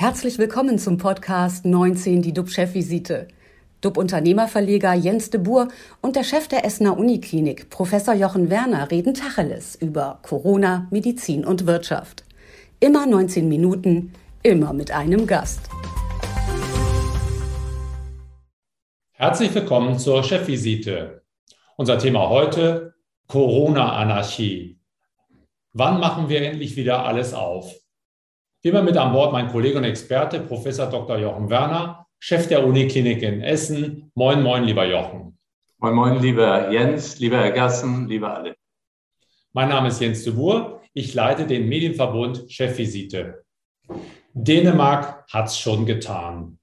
Herzlich willkommen zum Podcast 19, die DUB-Chefvisite. DUB-Unternehmerverleger Jens de Boer und der Chef der Essener Uniklinik, Professor Jochen Werner, reden Tacheles über Corona, Medizin und Wirtschaft. Immer 19 Minuten, immer mit einem Gast. Herzlich willkommen zur Chefvisite. Unser Thema heute Corona-Anarchie. Wann machen wir endlich wieder alles auf? Immer mit an Bord mein Kollege und Experte, Professor Dr. Jochen Werner, Chef der Uniklinik in Essen. Moin, moin, lieber Jochen. Moin, moin, lieber Jens, lieber Herr Gassen, lieber alle. Mein Name ist Jens de Boer. Ich leite den Medienverbund Chefvisite. Dänemark hat es schon getan.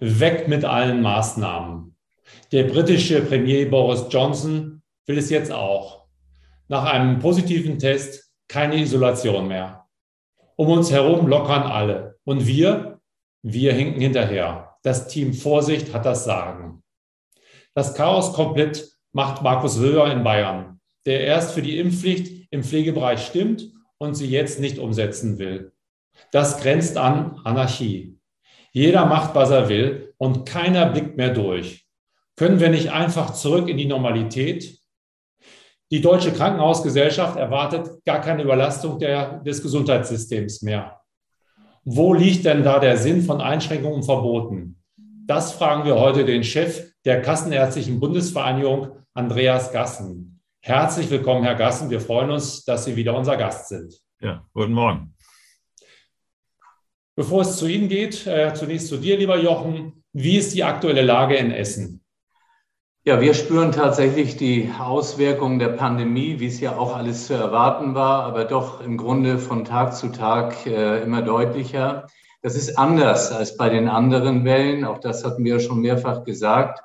Weg mit allen Maßnahmen. Der britische Premier Boris Johnson will es jetzt auch. Nach einem positiven Test keine Isolation mehr. Um uns herum lockern alle. Und wir, wir hinken hinterher. Das Team Vorsicht hat das Sagen. Das Chaos komplett macht Markus Söder in Bayern, der erst für die Impfpflicht im Pflegebereich stimmt und sie jetzt nicht umsetzen will. Das grenzt an Anarchie. Jeder macht, was er will und keiner blickt mehr durch. Können wir nicht einfach zurück in die Normalität? Die Deutsche Krankenhausgesellschaft erwartet gar keine Überlastung der, des Gesundheitssystems mehr. Wo liegt denn da der Sinn von Einschränkungen und Verboten? Das fragen wir heute den Chef der Kassenärztlichen Bundesvereinigung, Andreas Gassen. Herzlich willkommen, Herr Gassen. Wir freuen uns, dass Sie wieder unser Gast sind. Ja, guten Morgen. Bevor es zu Ihnen geht, äh, zunächst zu dir, lieber Jochen. Wie ist die aktuelle Lage in Essen? Ja, wir spüren tatsächlich die Auswirkungen der Pandemie, wie es ja auch alles zu erwarten war, aber doch im Grunde von Tag zu Tag äh, immer deutlicher. Das ist anders als bei den anderen Wellen. Auch das hatten wir schon mehrfach gesagt.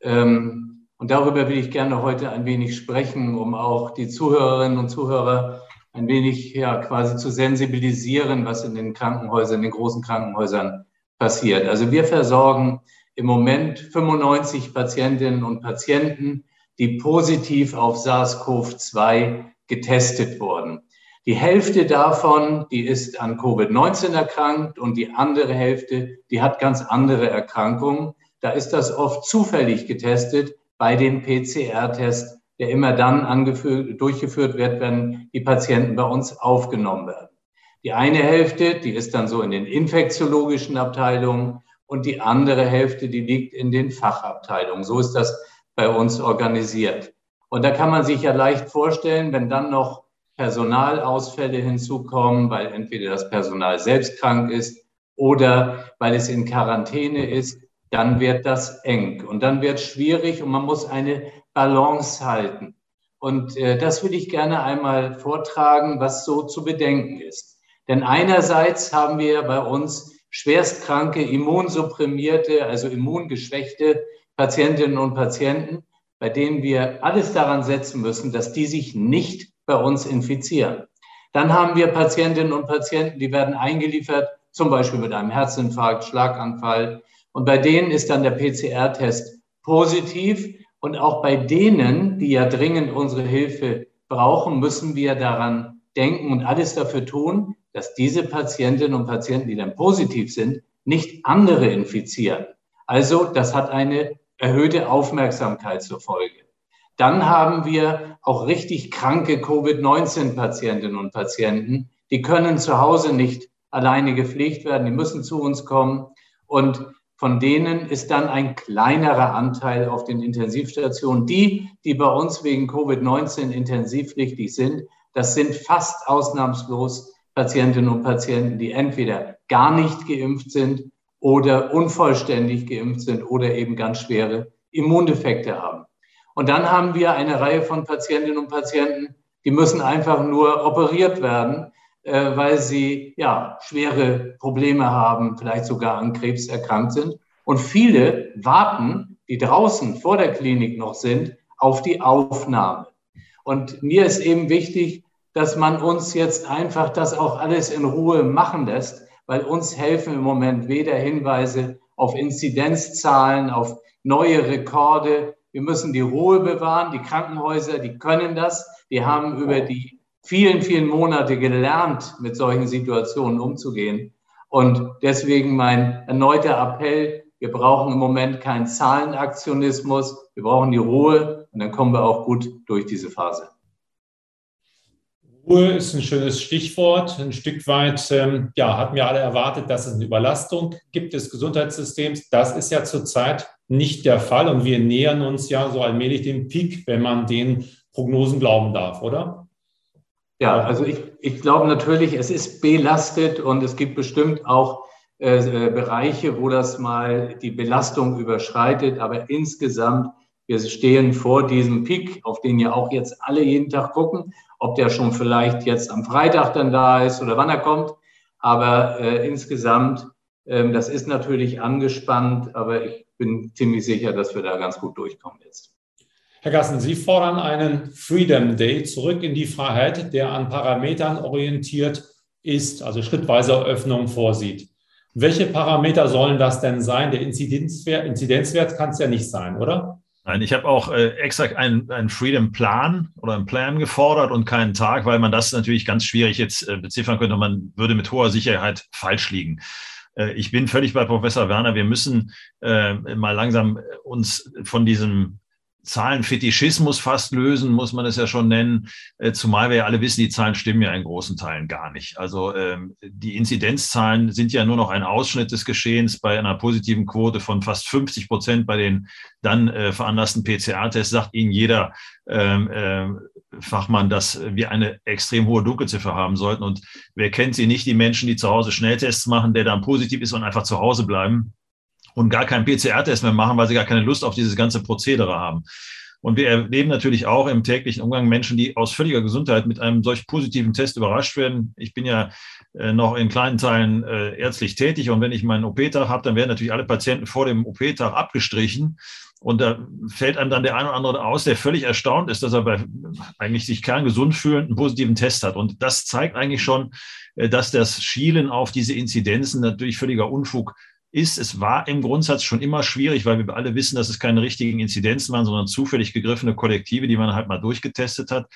Ähm, und darüber will ich gerne heute ein wenig sprechen, um auch die Zuhörerinnen und Zuhörer ein wenig ja quasi zu sensibilisieren, was in den Krankenhäusern, in den großen Krankenhäusern passiert. Also wir versorgen im Moment 95 Patientinnen und Patienten, die positiv auf SARS-CoV-2 getestet wurden. Die Hälfte davon, die ist an Covid-19 erkrankt und die andere Hälfte, die hat ganz andere Erkrankungen. Da ist das oft zufällig getestet bei dem PCR-Test, der immer dann durchgeführt wird, wenn die Patienten bei uns aufgenommen werden. Die eine Hälfte, die ist dann so in den infektiologischen Abteilungen und die andere Hälfte, die liegt in den Fachabteilungen. So ist das bei uns organisiert. Und da kann man sich ja leicht vorstellen, wenn dann noch Personalausfälle hinzukommen, weil entweder das Personal selbst krank ist oder weil es in Quarantäne ist, dann wird das eng und dann wird schwierig und man muss eine Balance halten. Und äh, das würde ich gerne einmal vortragen, was so zu bedenken ist. Denn einerseits haben wir bei uns schwerstkranke, immunsupprimierte, also immungeschwächte Patientinnen und Patienten, bei denen wir alles daran setzen müssen, dass die sich nicht bei uns infizieren. Dann haben wir Patientinnen und Patienten, die werden eingeliefert, zum Beispiel mit einem Herzinfarkt, Schlaganfall. Und bei denen ist dann der PCR-Test positiv. Und auch bei denen, die ja dringend unsere Hilfe brauchen, müssen wir daran denken und alles dafür tun, dass diese Patientinnen und Patienten, die dann positiv sind, nicht andere infizieren. Also das hat eine erhöhte Aufmerksamkeit zur Folge. Dann haben wir auch richtig kranke Covid-19-Patientinnen und Patienten, die können zu Hause nicht alleine gepflegt werden, die müssen zu uns kommen. Und von denen ist dann ein kleinerer Anteil auf den Intensivstationen. Die, die bei uns wegen Covid-19 intensivpflichtig sind, das sind fast ausnahmslos Patientinnen und Patienten, die entweder gar nicht geimpft sind oder unvollständig geimpft sind oder eben ganz schwere Immundefekte haben. Und dann haben wir eine Reihe von Patientinnen und Patienten, die müssen einfach nur operiert werden, äh, weil sie ja schwere Probleme haben, vielleicht sogar an Krebs erkrankt sind. Und viele warten, die draußen vor der Klinik noch sind, auf die Aufnahme. Und mir ist eben wichtig, dass man uns jetzt einfach das auch alles in Ruhe machen lässt, weil uns helfen im Moment weder Hinweise auf Inzidenzzahlen, auf neue Rekorde. Wir müssen die Ruhe bewahren. Die Krankenhäuser, die können das. Die haben über die vielen, vielen Monate gelernt, mit solchen Situationen umzugehen. Und deswegen mein erneuter Appell, wir brauchen im Moment keinen Zahlenaktionismus, wir brauchen die Ruhe und dann kommen wir auch gut durch diese Phase. Ruhe ist ein schönes Stichwort. Ein Stück weit ähm, ja, hatten wir alle erwartet, dass es eine Überlastung gibt des Gesundheitssystems. Das ist ja zurzeit nicht der Fall und wir nähern uns ja so allmählich dem Peak, wenn man den Prognosen glauben darf, oder? Ja, also ich, ich glaube natürlich, es ist belastet und es gibt bestimmt auch äh, Bereiche, wo das mal die Belastung überschreitet. Aber insgesamt, wir stehen vor diesem Peak, auf den ja auch jetzt alle jeden Tag gucken, ob der schon vielleicht jetzt am Freitag dann da ist oder wann er kommt. Aber äh, insgesamt, äh, das ist natürlich angespannt, aber ich bin ziemlich sicher, dass wir da ganz gut durchkommen jetzt. Herr Gassen, Sie fordern einen Freedom Day zurück in die Freiheit, der an Parametern orientiert ist, also schrittweise Öffnung vorsieht. Welche Parameter sollen das denn sein? Der Inzidenzwert, Inzidenzwert kann es ja nicht sein, oder? Nein, ich habe auch äh, extra einen, einen Freedom-Plan oder einen Plan gefordert und keinen Tag, weil man das natürlich ganz schwierig jetzt äh, beziffern könnte. Man würde mit hoher Sicherheit falsch liegen. Äh, ich bin völlig bei Professor Werner. Wir müssen äh, mal langsam uns von diesem Zahlenfetischismus fast lösen, muss man es ja schon nennen, äh, zumal wir ja alle wissen, die Zahlen stimmen ja in großen Teilen gar nicht. Also ähm, die Inzidenzzahlen sind ja nur noch ein Ausschnitt des Geschehens bei einer positiven Quote von fast 50 Prozent bei den dann äh, veranlassten PCR-Tests, sagt Ihnen jeder ähm, äh, Fachmann, dass wir eine extrem hohe Dunkelziffer haben sollten. Und wer kennt sie nicht, die Menschen, die zu Hause Schnelltests machen, der dann positiv ist und einfach zu Hause bleiben und gar keinen PCR-Test mehr machen, weil sie gar keine Lust auf dieses ganze Prozedere haben. Und wir erleben natürlich auch im täglichen Umgang Menschen, die aus völliger Gesundheit mit einem solch positiven Test überrascht werden. Ich bin ja äh, noch in kleinen Teilen äh, ärztlich tätig und wenn ich meinen OP-Tag habe, dann werden natürlich alle Patienten vor dem OP-Tag abgestrichen. Und da fällt einem dann der eine oder andere aus, der völlig erstaunt ist, dass er bei eigentlich sich kerngesund fühlend einen positiven Test hat. Und das zeigt eigentlich schon, äh, dass das Schielen auf diese Inzidenzen natürlich völliger Unfug ist, es war im Grundsatz schon immer schwierig, weil wir alle wissen, dass es keine richtigen Inzidenzen waren, sondern zufällig gegriffene Kollektive, die man halt mal durchgetestet hat.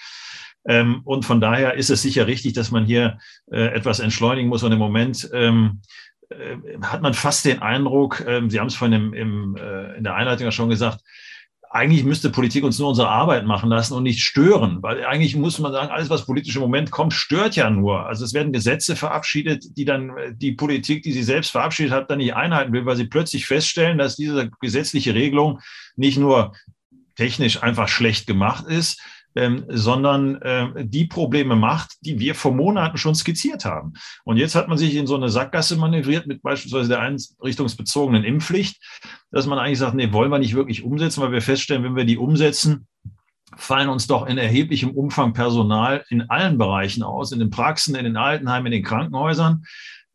Ähm, und von daher ist es sicher richtig, dass man hier äh, etwas entschleunigen muss. Und im Moment ähm, äh, hat man fast den Eindruck, äh, Sie haben es vorhin im, im, äh, in der Einleitung ja schon gesagt, eigentlich müsste Politik uns nur unsere Arbeit machen lassen und nicht stören, weil eigentlich muss man sagen, alles, was politisch im Moment kommt, stört ja nur. Also es werden Gesetze verabschiedet, die dann die Politik, die sie selbst verabschiedet hat, dann nicht einhalten will, weil sie plötzlich feststellen, dass diese gesetzliche Regelung nicht nur technisch einfach schlecht gemacht ist, ähm, sondern äh, die Probleme macht, die wir vor Monaten schon skizziert haben. Und jetzt hat man sich in so eine Sackgasse manövriert mit beispielsweise der einrichtungsbezogenen Impfpflicht, dass man eigentlich sagt, nee, wollen wir nicht wirklich umsetzen, weil wir feststellen, wenn wir die umsetzen, fallen uns doch in erheblichem Umfang Personal in allen Bereichen aus, in den Praxen, in den Altenheimen, in den Krankenhäusern.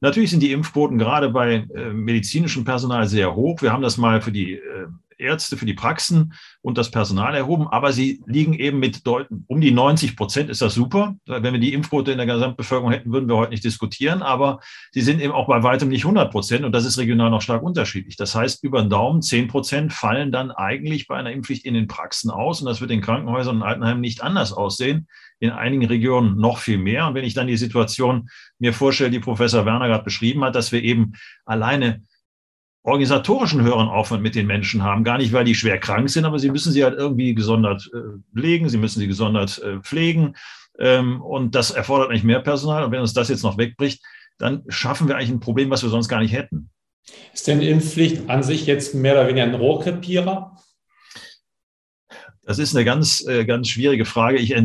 Natürlich sind die Impfquoten gerade bei äh, medizinischem Personal sehr hoch. Wir haben das mal für die äh, Ärzte für die Praxen und das Personal erhoben, aber sie liegen eben mit um die 90 Prozent, ist das super. Wenn wir die Impfquote in der Gesamtbevölkerung hätten, würden wir heute nicht diskutieren, aber sie sind eben auch bei weitem nicht 100 Prozent und das ist regional noch stark unterschiedlich. Das heißt, über den Daumen 10 Prozent fallen dann eigentlich bei einer Impfpflicht in den Praxen aus und das wird in Krankenhäusern und Altenheimen nicht anders aussehen. In einigen Regionen noch viel mehr. Und wenn ich dann die Situation mir vorstelle, die Professor Werner gerade beschrieben hat, dass wir eben alleine organisatorischen höheren Aufwand mit den Menschen haben. Gar nicht, weil die schwer krank sind, aber sie müssen sie halt irgendwie gesondert äh, pflegen, sie müssen sie gesondert äh, pflegen. Ähm, und das erfordert eigentlich mehr Personal. Und wenn uns das jetzt noch wegbricht, dann schaffen wir eigentlich ein Problem, was wir sonst gar nicht hätten. Ist denn Impfpflicht an sich jetzt mehr oder weniger ein Rohrkrepierer? Das ist eine ganz, äh, ganz schwierige Frage. Ich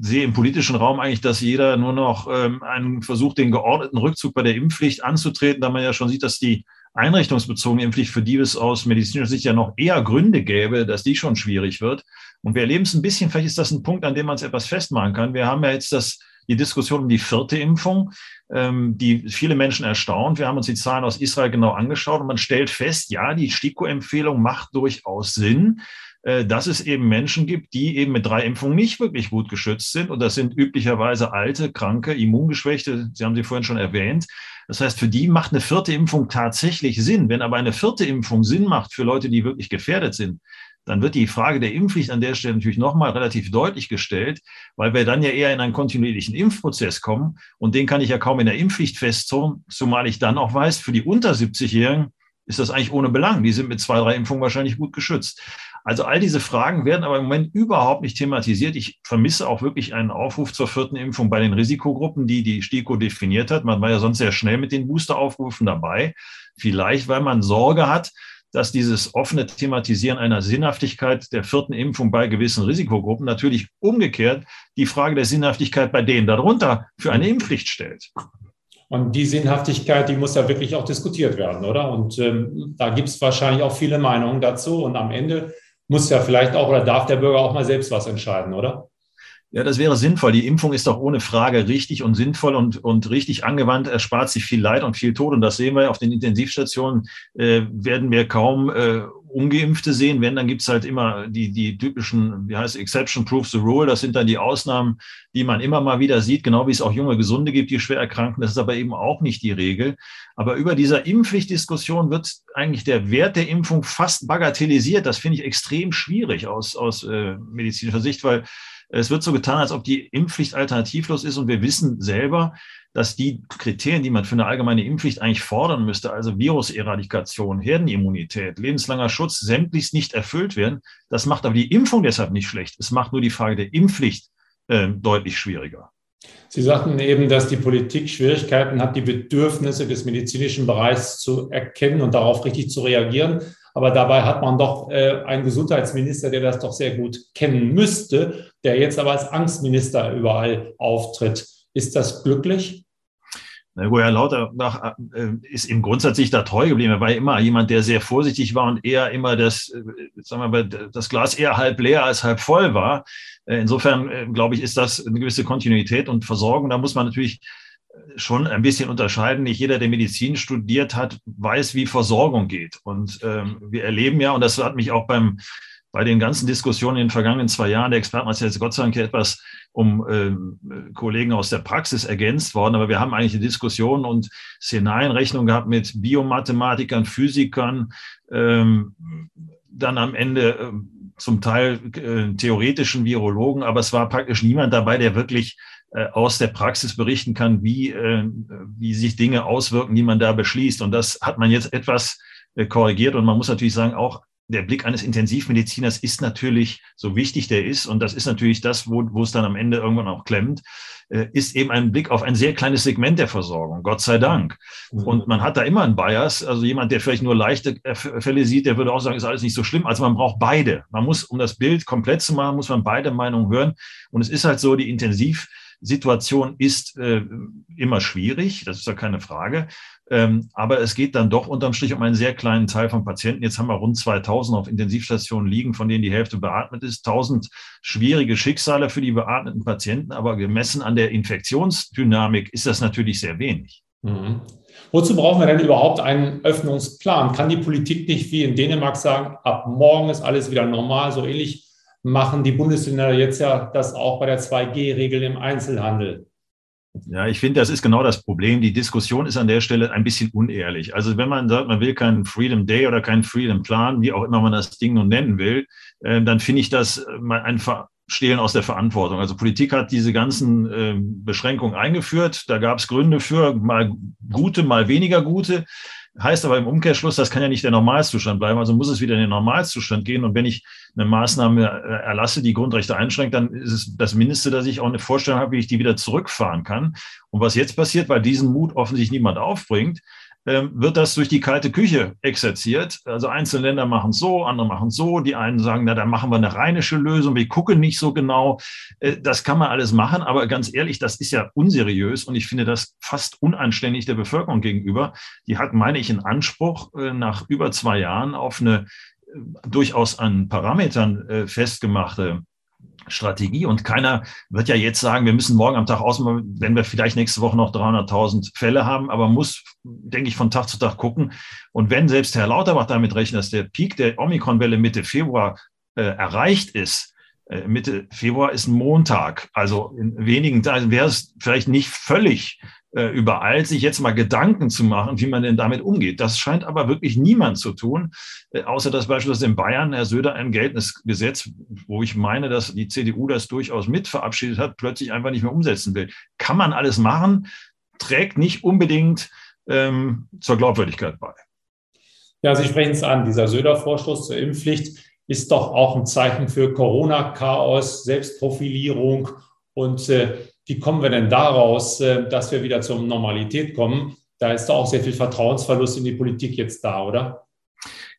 sehe im politischen Raum eigentlich, dass jeder nur noch ähm, einen versucht, den geordneten Rückzug bei der Impfpflicht anzutreten, da man ja schon sieht, dass die einrichtungsbezogene Impfpflicht, für die es aus medizinischer Sicht ja noch eher Gründe gäbe, dass die schon schwierig wird. Und wir erleben es ein bisschen, vielleicht ist das ein Punkt, an dem man es etwas festmachen kann. Wir haben ja jetzt das, die Diskussion um die vierte Impfung, ähm, die viele Menschen erstaunt. Wir haben uns die Zahlen aus Israel genau angeschaut und man stellt fest, ja, die STIKO-Empfehlung macht durchaus Sinn dass es eben Menschen gibt, die eben mit drei Impfungen nicht wirklich gut geschützt sind. Und das sind üblicherweise alte, kranke, immungeschwächte, Sie haben sie vorhin schon erwähnt, das heißt, für die macht eine vierte Impfung tatsächlich Sinn. Wenn aber eine vierte Impfung Sinn macht für Leute, die wirklich gefährdet sind, dann wird die Frage der Impfpflicht an der Stelle natürlich nochmal relativ deutlich gestellt, weil wir dann ja eher in einen kontinuierlichen Impfprozess kommen. Und den kann ich ja kaum in der Impfpflicht festzurren, zumal ich dann auch weiß, für die unter 70-Jährigen ist das eigentlich ohne Belang. Die sind mit zwei, drei Impfungen wahrscheinlich gut geschützt. Also all diese Fragen werden aber im Moment überhaupt nicht thematisiert. Ich vermisse auch wirklich einen Aufruf zur vierten Impfung bei den Risikogruppen, die die STIKO definiert hat. Man war ja sonst sehr schnell mit den Boosteraufrufen dabei. Vielleicht, weil man Sorge hat, dass dieses offene Thematisieren einer Sinnhaftigkeit der vierten Impfung bei gewissen Risikogruppen natürlich umgekehrt die Frage der Sinnhaftigkeit bei denen darunter für eine Impfpflicht stellt. Und die Sinnhaftigkeit, die muss ja wirklich auch diskutiert werden, oder? Und ähm, da gibt es wahrscheinlich auch viele Meinungen dazu. Und am Ende muss ja vielleicht auch oder darf der Bürger auch mal selbst was entscheiden, oder? Ja, das wäre sinnvoll. Die Impfung ist doch ohne Frage richtig und sinnvoll und, und richtig angewandt, erspart sich viel Leid und viel Tod. Und das sehen wir auf den Intensivstationen, äh, werden wir kaum äh, Ungeimpfte sehen. Wenn, dann gibt's halt immer die, die typischen, wie heißt Exception proves the rule. Das sind dann die Ausnahmen, die man immer mal wieder sieht, genau wie es auch junge Gesunde gibt, die schwer erkranken. Das ist aber eben auch nicht die Regel. Aber über dieser Impfpflichtdiskussion wird eigentlich der Wert der Impfung fast bagatellisiert. Das finde ich extrem schwierig aus, aus äh, medizinischer Sicht, weil es wird so getan, als ob die Impfpflicht alternativlos ist und wir wissen selber, dass die Kriterien, die man für eine allgemeine Impfpflicht eigentlich fordern müsste, also Viruseradikation, Herdenimmunität, lebenslanger Schutz, sämtlichst nicht erfüllt werden. Das macht aber die Impfung deshalb nicht schlecht. Es macht nur die Frage der Impfpflicht äh, deutlich schwieriger. Sie sagten eben, dass die Politik Schwierigkeiten hat, die Bedürfnisse des medizinischen Bereichs zu erkennen und darauf richtig zu reagieren. Aber dabei hat man doch äh, einen Gesundheitsminister, der das doch sehr gut kennen müsste, der jetzt aber als Angstminister überall auftritt. Ist das glücklich? Wo Herr Lauterbach äh, ist ihm grundsätzlich da treu geblieben. Er war immer jemand, der sehr vorsichtig war und eher immer das, äh, sagen wir mal, das Glas eher halb leer als halb voll war. Insofern, glaube ich, ist das eine gewisse Kontinuität und Versorgung. Da muss man natürlich schon ein bisschen unterscheiden. Nicht jeder, der Medizin studiert hat, weiß, wie Versorgung geht. Und ähm, wir erleben ja, und das hat mich auch beim, bei den ganzen Diskussionen in den vergangenen zwei Jahren, der Experten ist jetzt Gott sei Dank etwas um ähm, Kollegen aus der Praxis ergänzt worden, aber wir haben eigentlich eine Diskussion und Szenarienrechnung gehabt mit Biomathematikern, Physikern, ähm, dann am Ende äh, zum Teil äh, theoretischen Virologen, aber es war praktisch niemand dabei, der wirklich äh, aus der Praxis berichten kann, wie, äh, wie sich Dinge auswirken, die man da beschließt. Und das hat man jetzt etwas äh, korrigiert. Und man muss natürlich sagen, auch der Blick eines Intensivmediziners ist natürlich, so wichtig der ist, und das ist natürlich das, wo, wo es dann am Ende irgendwann auch klemmt, ist eben ein Blick auf ein sehr kleines Segment der Versorgung, Gott sei Dank. Mhm. Und man hat da immer einen Bias, also jemand, der vielleicht nur leichte Fälle sieht, der würde auch sagen, ist alles nicht so schlimm. Also man braucht beide. Man muss, um das Bild komplett zu machen, muss man beide Meinungen hören. Und es ist halt so, die Intensiv- Situation ist äh, immer schwierig, das ist ja keine Frage. Ähm, aber es geht dann doch unterm Strich um einen sehr kleinen Teil von Patienten. Jetzt haben wir rund 2000 auf Intensivstationen liegen, von denen die Hälfte beatmet ist. 1000 schwierige Schicksale für die beatmeten Patienten, aber gemessen an der Infektionsdynamik ist das natürlich sehr wenig. Mhm. Wozu brauchen wir denn überhaupt einen Öffnungsplan? Kann die Politik nicht wie in Dänemark sagen, ab morgen ist alles wieder normal, so ähnlich machen die Bundesländer jetzt ja das auch bei der 2G-Regel im Einzelhandel. Ja, ich finde, das ist genau das Problem. Die Diskussion ist an der Stelle ein bisschen unehrlich. Also wenn man sagt, man will keinen Freedom Day oder keinen Freedom Plan, wie auch immer man das Ding nun nennen will, äh, dann finde ich das ein Stehlen aus der Verantwortung. Also Politik hat diese ganzen äh, Beschränkungen eingeführt. Da gab es Gründe für, mal gute, mal weniger gute. Heißt aber im Umkehrschluss, das kann ja nicht der Normalzustand bleiben, also muss es wieder in den Normalzustand gehen. Und wenn ich eine Maßnahme äh, erlasse, die Grundrechte einschränkt, dann ist es das Mindeste, dass ich auch eine Vorstellung habe, wie ich die wieder zurückfahren kann. Und was jetzt passiert, weil diesen Mut offensichtlich niemand aufbringt, wird das durch die kalte Küche exerziert. Also einzelne Länder machen so, andere machen so. Die einen sagen, na, dann machen wir eine rheinische Lösung. Wir gucken nicht so genau. Äh, das kann man alles machen. Aber ganz ehrlich, das ist ja unseriös und ich finde das fast unanständig der Bevölkerung gegenüber. Die hat, meine ich, einen Anspruch äh, nach über zwei Jahren auf eine äh, durchaus an Parametern festgemachte Strategie. Und keiner wird ja jetzt sagen, wir müssen morgen am Tag ausmachen, wenn wir vielleicht nächste Woche noch 300.000 Fälle haben, aber muss, denke ich, von Tag zu Tag gucken. Und wenn selbst Herr Lauterbach damit rechnet, dass der Peak der Omikron-Welle Mitte Februar äh, erreicht ist, äh, Mitte Februar ist ein Montag, also in wenigen Tagen wäre es vielleicht nicht völlig äh, überall, sich jetzt mal Gedanken zu machen, wie man denn damit umgeht. Das scheint aber wirklich niemand zu tun, äh, außer dass beispielsweise in Bayern Herr Söder ein geltendes Gesetz, wo ich meine, dass die CDU das durchaus mit verabschiedet hat, plötzlich einfach nicht mehr umsetzen will. Kann man alles machen, trägt nicht unbedingt ähm, zur Glaubwürdigkeit bei. Ja, Sie sprechen es an. Dieser Söder-Vorstoß zur Impfpflicht ist doch auch ein Zeichen für Corona-Chaos, Selbstprofilierung. Und äh, wie kommen wir denn daraus, äh, dass wir wieder zur Normalität kommen? Da ist doch auch sehr viel Vertrauensverlust in die Politik jetzt da, oder?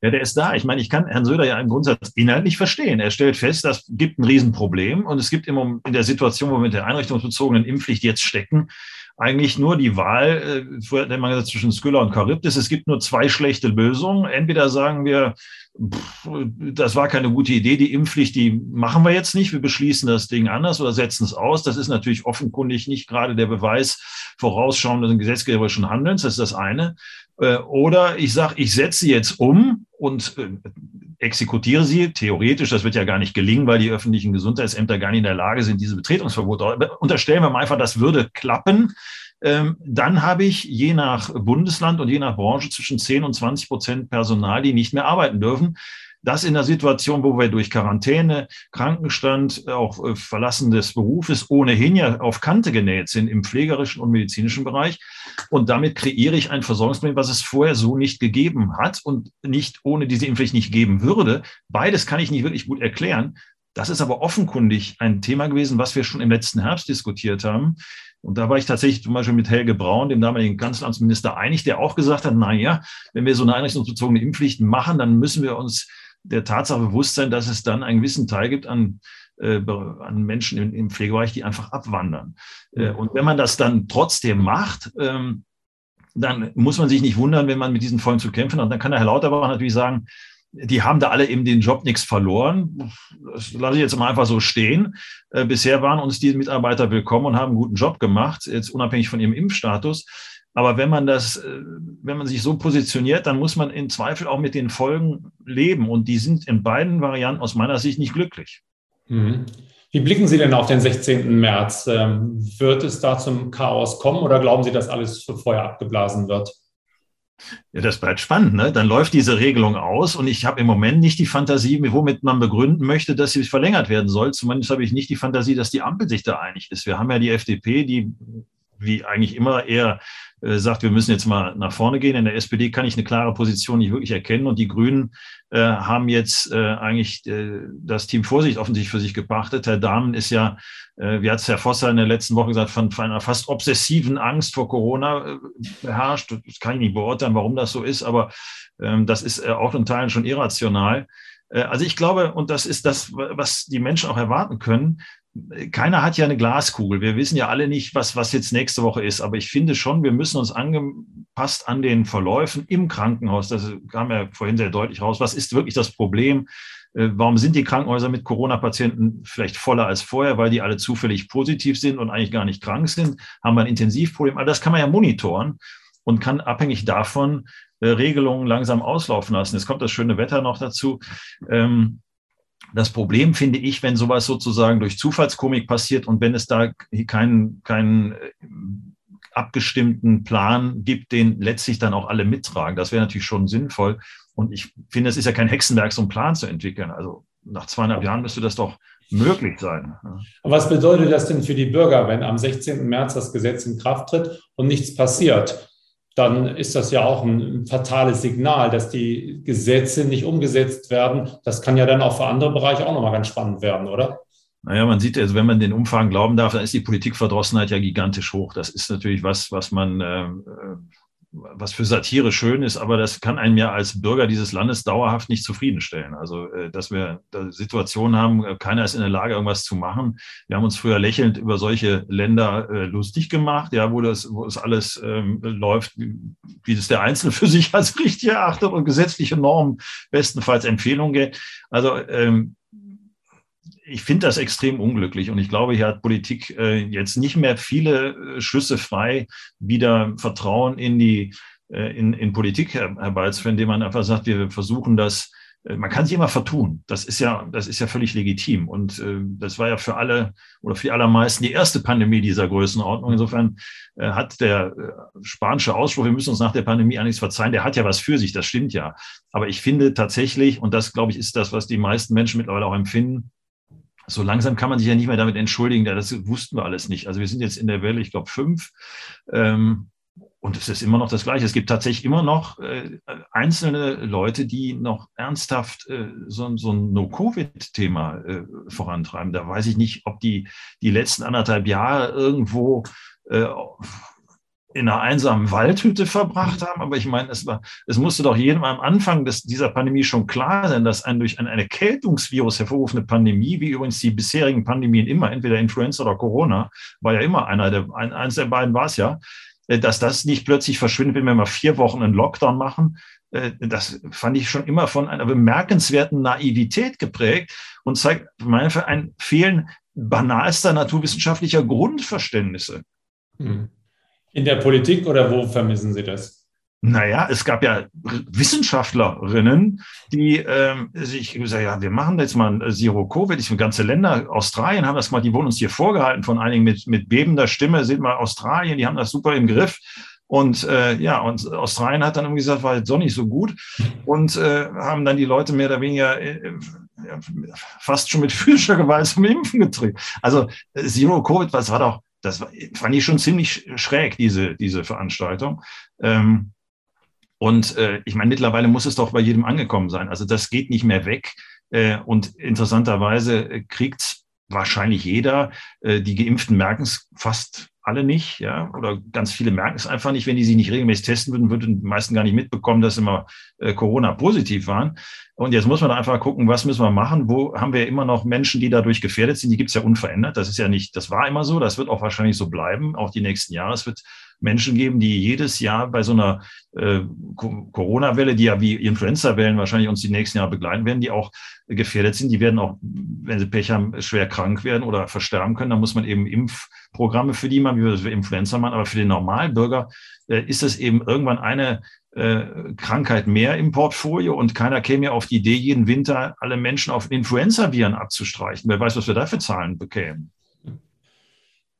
Ja, der ist da. Ich meine, ich kann Herrn Söder ja im Grundsatz inhaltlich verstehen. Er stellt fest, das gibt ein Riesenproblem und es gibt immer in der Situation, wo wir mit der einrichtungsbezogenen Impfpflicht jetzt stecken, eigentlich nur die Wahl, äh, vorher hat man gesagt, zwischen Skylla und Charybdis. Es gibt nur zwei schlechte Lösungen. Entweder sagen wir, pff, das war keine gute Idee, die Impfpflicht, die machen wir jetzt nicht, wir beschließen das Ding anders oder setzen es aus. Das ist natürlich offenkundig nicht gerade der Beweis vorausschauenden gesetzgeberischen Handelns, das ist das eine. Äh, oder ich sage, ich setze jetzt um und äh, exekutiere sie. Theoretisch, das wird ja gar nicht gelingen, weil die öffentlichen Gesundheitsämter gar nicht in der Lage sind, diese Betretungsverbote. Unterstellen wir mal einfach, das würde klappen. Ähm, dann habe ich je nach Bundesland und je nach Branche zwischen 10 und 20 Prozent Personal, die nicht mehr arbeiten dürfen. Das in der Situation, wo wir durch Quarantäne, Krankenstand, auch äh, Verlassen des Berufes ohnehin ja auf Kante genäht sind im pflegerischen und medizinischen Bereich. Und damit kreiere ich ein Versorgungsproblem, was es vorher so nicht gegeben hat und nicht ohne diese Impfpflicht nicht geben würde. Beides kann ich nicht wirklich gut erklären. Das ist aber offenkundig ein Thema gewesen, was wir schon im letzten Herbst diskutiert haben. Und da war ich tatsächlich zum Beispiel mit Helge Braun, dem damaligen Kanzleramtsminister, einig, der auch gesagt hat, na ja, wenn wir so eine einrichtungsbezogene Impfpflicht machen, dann müssen wir uns der Tatsache bewusst sein, dass es dann einen gewissen Teil gibt an, äh, an Menschen im, im, Pflegebereich, die einfach abwandern. Äh, und wenn man das dann trotzdem macht, ähm, dann muss man sich nicht wundern, wenn man mit diesen Folgen zu kämpfen hat. Und dann kann der Herr Lauterbach natürlich sagen, die haben da alle eben den Job nichts verloren. Das lasse ich jetzt mal einfach so stehen. Äh, bisher waren uns die Mitarbeiter willkommen und haben einen guten Job gemacht, jetzt unabhängig von ihrem Impfstatus. Aber wenn man das, äh, wenn man sich so positioniert, dann muss man in Zweifel auch mit den Folgen leben. Und die sind in beiden Varianten aus meiner Sicht nicht glücklich. Mhm. Wie blicken Sie denn auf den 16. März? Ähm, wird es da zum Chaos kommen oder glauben Sie, dass alles vorher abgeblasen wird? Ja, das bleibt spannend. Ne? Dann läuft diese Regelung aus und ich habe im Moment nicht die Fantasie, womit man begründen möchte, dass sie verlängert werden soll. Zumindest habe ich nicht die Fantasie, dass die Ampel sich da einig ist. Wir haben ja die FDP, die wie eigentlich immer eher äh, sagt, wir müssen jetzt mal nach vorne gehen. In der SPD kann ich eine klare Position nicht wirklich erkennen und die Grünen äh, haben jetzt äh, eigentlich äh, das Team Vorsicht offensichtlich für sich gepachtet. Herr Dahmen ist ja, äh, wie hat es Herr Vosser in der letzten Woche gesagt, von, von einer fast obsessiven Angst vor Corona äh, beherrscht. Das kann ich nicht beurteilen, warum das so ist, aber ähm, das ist äh, auch in Teilen schon irrational. Äh, also ich glaube, und das ist das, was die Menschen auch erwarten können, keiner hat ja eine Glaskugel. Wir wissen ja alle nicht, was, was jetzt nächste Woche ist. Aber ich finde schon, wir müssen uns angepasst an den Verläufen im Krankenhaus, das kam ja vorhin sehr deutlich raus, was ist wirklich das Problem? Äh, warum sind die Krankenhäuser mit Corona-Patienten vielleicht voller als vorher, weil die alle zufällig positiv sind und eigentlich gar nicht krank sind? Haben wir ein Intensivproblem? All das kann man ja monitoren und kann abhängig davon äh, Regelungen langsam auslaufen lassen. Jetzt kommt das schöne Wetter noch dazu. Ähm, das Problem finde ich, wenn sowas sozusagen durch Zufallskomik passiert und wenn es da keinen, keinen äh, abgestimmten Plan gibt, den letztlich dann auch alle mittragen. Das wäre natürlich schon sinnvoll. Und ich finde, es ist ja kein Hexenwerk, so einen Plan zu entwickeln. Also nach zweieinhalb Jahren müsste das doch möglich sein. Was bedeutet das denn für die Bürger, wenn am 16. März das Gesetz in Kraft tritt und nichts passiert? Dann ist das ja auch ein fatales Signal, dass die Gesetze nicht umgesetzt werden. Das kann ja dann auch für andere Bereiche auch nochmal ganz spannend werden, oder? Naja, man sieht, also wenn man den Umfang glauben darf, dann ist die Politikverdrossenheit ja gigantisch hoch. Das ist natürlich was, was man äh, was für Satire schön ist, aber das kann einen ja als Bürger dieses Landes dauerhaft nicht zufriedenstellen. Also, äh, dass wir Situationen haben, äh, keiner ist in der Lage, irgendwas zu machen. Wir haben uns früher lächelnd über solche Länder äh, lustig gemacht, ja, wo das, wo es alles ähm, läuft, wie das der Einzelne für sich als richtig erachtet und gesetzliche Normen bestenfalls Empfehlungen geht. Also, ähm, ich finde das extrem unglücklich und ich glaube, hier hat Politik äh, jetzt nicht mehr viele äh, Schüsse frei, wieder Vertrauen in die äh, in, in Politik her, herbeizuführen, indem man einfach sagt, wir versuchen das äh, man kann sich immer vertun. Das ist ja, das ist ja völlig legitim. Und äh, das war ja für alle oder für die allermeisten die erste Pandemie dieser Größenordnung. Insofern äh, hat der äh, spanische Ausspruch, wir müssen uns nach der Pandemie eigentlich verzeihen, der hat ja was für sich, das stimmt ja. Aber ich finde tatsächlich, und das glaube ich ist das, was die meisten Menschen mittlerweile auch empfinden, so langsam kann man sich ja nicht mehr damit entschuldigen, das wussten wir alles nicht. Also wir sind jetzt in der Welle, ich glaube, fünf. Ähm, und es ist immer noch das Gleiche. Es gibt tatsächlich immer noch äh, einzelne Leute, die noch ernsthaft äh, so, so, ein No-Covid-Thema äh, vorantreiben. Da weiß ich nicht, ob die die letzten anderthalb Jahre irgendwo äh, in einer einsamen Waldhütte verbracht haben. Aber ich meine, es, war, es musste doch jedem am Anfang des, dieser Pandemie schon klar sein, dass ein durch ein Erkältungsvirus hervorgerufene Pandemie, wie übrigens die bisherigen Pandemien immer, entweder Influenza oder Corona, war ja immer einer der, ein, eins der beiden war es ja, äh, dass das nicht plötzlich verschwindet, wenn wir mal vier Wochen einen Lockdown machen. Äh, das fand ich schon immer von einer bemerkenswerten Naivität geprägt und zeigt meiner ein Fehlen banalster naturwissenschaftlicher Grundverständnisse. Hm. In der Politik oder wo vermissen Sie das? Naja, es gab ja Wissenschaftlerinnen, die ähm, sich gesagt ja, wir machen jetzt mal Zero Covid. Ich ganze Länder, Australien haben das mal, die wurden uns hier vorgehalten von einigen mit, mit bebender Stimme, sind mal Australien, die haben das super im Griff. Und äh, ja, und Australien hat dann irgendwie gesagt, war jetzt doch nicht so gut. Und äh, haben dann die Leute mehr oder weniger äh, fast schon mit physischer Gewalt zum Impfen getrieben. Also Zero Covid, das war doch, das fand ich schon ziemlich schräg, diese, diese Veranstaltung. Ähm, und äh, ich meine, mittlerweile muss es doch bei jedem angekommen sein. Also das geht nicht mehr weg. Äh, und interessanterweise äh, kriegt wahrscheinlich jeder. Äh, die Geimpften merken es fast alle nicht, ja, oder ganz viele merken es einfach nicht. Wenn die sich nicht regelmäßig testen würden, würden die meisten gar nicht mitbekommen, dass sie immer äh, Corona positiv waren. Und jetzt muss man einfach gucken, was müssen wir machen? Wo haben wir immer noch Menschen, die dadurch gefährdet sind? Die gibt es ja unverändert. Das ist ja nicht, das war immer so, das wird auch wahrscheinlich so bleiben, auch die nächsten Jahre. Es wird Menschen geben, die jedes Jahr bei so einer äh, Corona-Welle, die ja wie Influenza-Wellen wahrscheinlich uns die nächsten Jahre begleiten werden, die auch gefährdet sind. Die werden auch, wenn sie Pech haben, schwer krank werden oder versterben können. Da muss man eben Impfprogramme für die machen, wie wir das für Influenza machen. Aber für den Normalbürger äh, ist es eben irgendwann eine äh, Krankheit mehr im Portfolio und keiner käme ja auf die Idee, jeden Winter alle Menschen auf Influenza-Viren abzustreichen. Wer weiß, was wir da für Zahlen bekämen.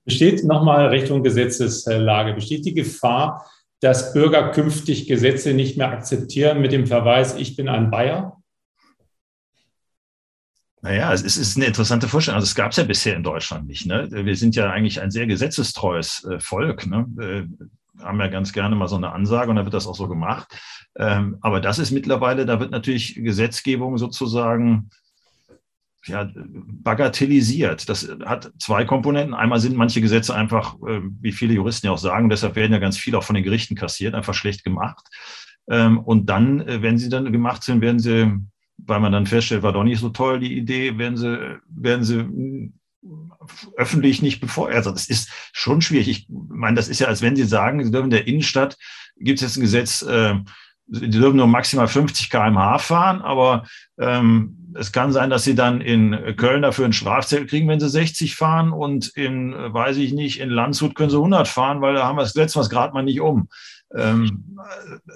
Besteht nochmal Richtung Gesetzeslage, besteht die Gefahr, dass Bürger künftig Gesetze nicht mehr akzeptieren mit dem Verweis, ich bin ein Bayer? Naja, es ist eine interessante Vorstellung. Also es gab es ja bisher in Deutschland nicht. Ne? Wir sind ja eigentlich ein sehr gesetzestreues äh, Volk. Ne? Äh, haben ja ganz gerne mal so eine Ansage und da wird das auch so gemacht. Ähm, aber das ist mittlerweile, da wird natürlich Gesetzgebung sozusagen ja, bagatellisiert. Das hat zwei Komponenten. Einmal sind manche Gesetze einfach, äh, wie viele Juristen ja auch sagen, deshalb werden ja ganz viele auch von den Gerichten kassiert, einfach schlecht gemacht. Ähm, und dann, äh, wenn sie dann gemacht sind, werden sie, weil man dann feststellt, war doch nicht so toll die Idee, werden sie, werden sie öffentlich nicht befeuert. Also das ist schon schwierig. Ich meine, das ist ja, als wenn Sie sagen, Sie dürfen in der Innenstadt, gibt es jetzt ein Gesetz, äh, Sie dürfen nur maximal 50 km/h fahren, aber ähm, es kann sein, dass Sie dann in Köln dafür ein Strafzettel kriegen, wenn Sie 60 fahren und in, weiß ich nicht, in Landshut können Sie 100 fahren, weil da haben wir das Gesetz was gerade mal nicht um. Ähm,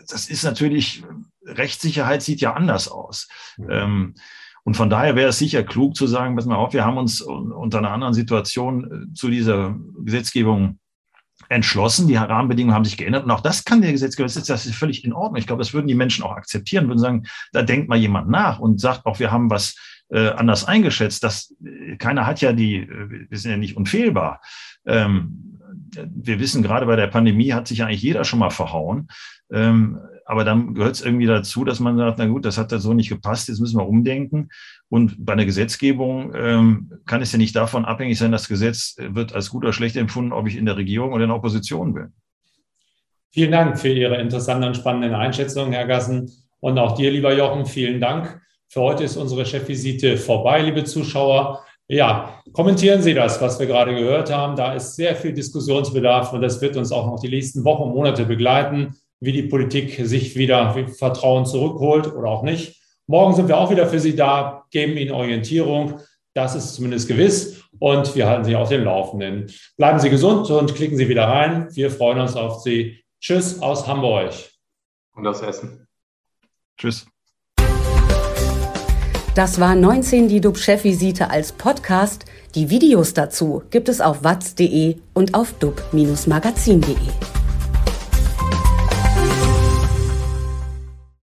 das ist natürlich, Rechtssicherheit sieht ja anders aus. Ähm, und von daher wäre es sicher klug zu sagen, pass mal auf, wir haben uns unter einer anderen Situation äh, zu dieser Gesetzgebung entschlossen. Die Rahmenbedingungen haben sich geändert. Und auch das kann der Gesetzgeber, das ist, das ist völlig in Ordnung. Ich glaube, das würden die Menschen auch akzeptieren, würden sagen, da denkt mal jemand nach und sagt auch, wir haben was äh, anders eingeschätzt. Das, äh, keiner hat ja die, äh, wir sind ja nicht unfehlbar. Ähm, wir wissen, gerade bei der Pandemie hat sich eigentlich jeder schon mal verhauen. Ähm, aber dann gehört es irgendwie dazu, dass man sagt, na gut, das hat da so nicht gepasst, jetzt müssen wir umdenken. Und bei einer Gesetzgebung ähm, kann es ja nicht davon abhängig sein, das Gesetz wird als gut oder schlecht empfunden, ob ich in der Regierung oder in der Opposition bin. Vielen Dank für Ihre interessanten und spannenden Einschätzungen, Herr Gassen. Und auch dir, lieber Jochen, vielen Dank. Für heute ist unsere Chefvisite vorbei, liebe Zuschauer. Ja, kommentieren Sie das, was wir gerade gehört haben. Da ist sehr viel Diskussionsbedarf und das wird uns auch noch die nächsten Wochen und Monate begleiten wie die Politik sich wieder Vertrauen zurückholt oder auch nicht. Morgen sind wir auch wieder für Sie da, geben Ihnen Orientierung. Das ist zumindest gewiss. Und wir halten Sie auf dem Laufenden. Bleiben Sie gesund und klicken Sie wieder rein. Wir freuen uns auf Sie. Tschüss aus Hamburg. Und aus Essen. Tschüss. Das war 19 die DUB-Chefvisite als Podcast. Die Videos dazu gibt es auf watz.de und auf dub-magazin.de.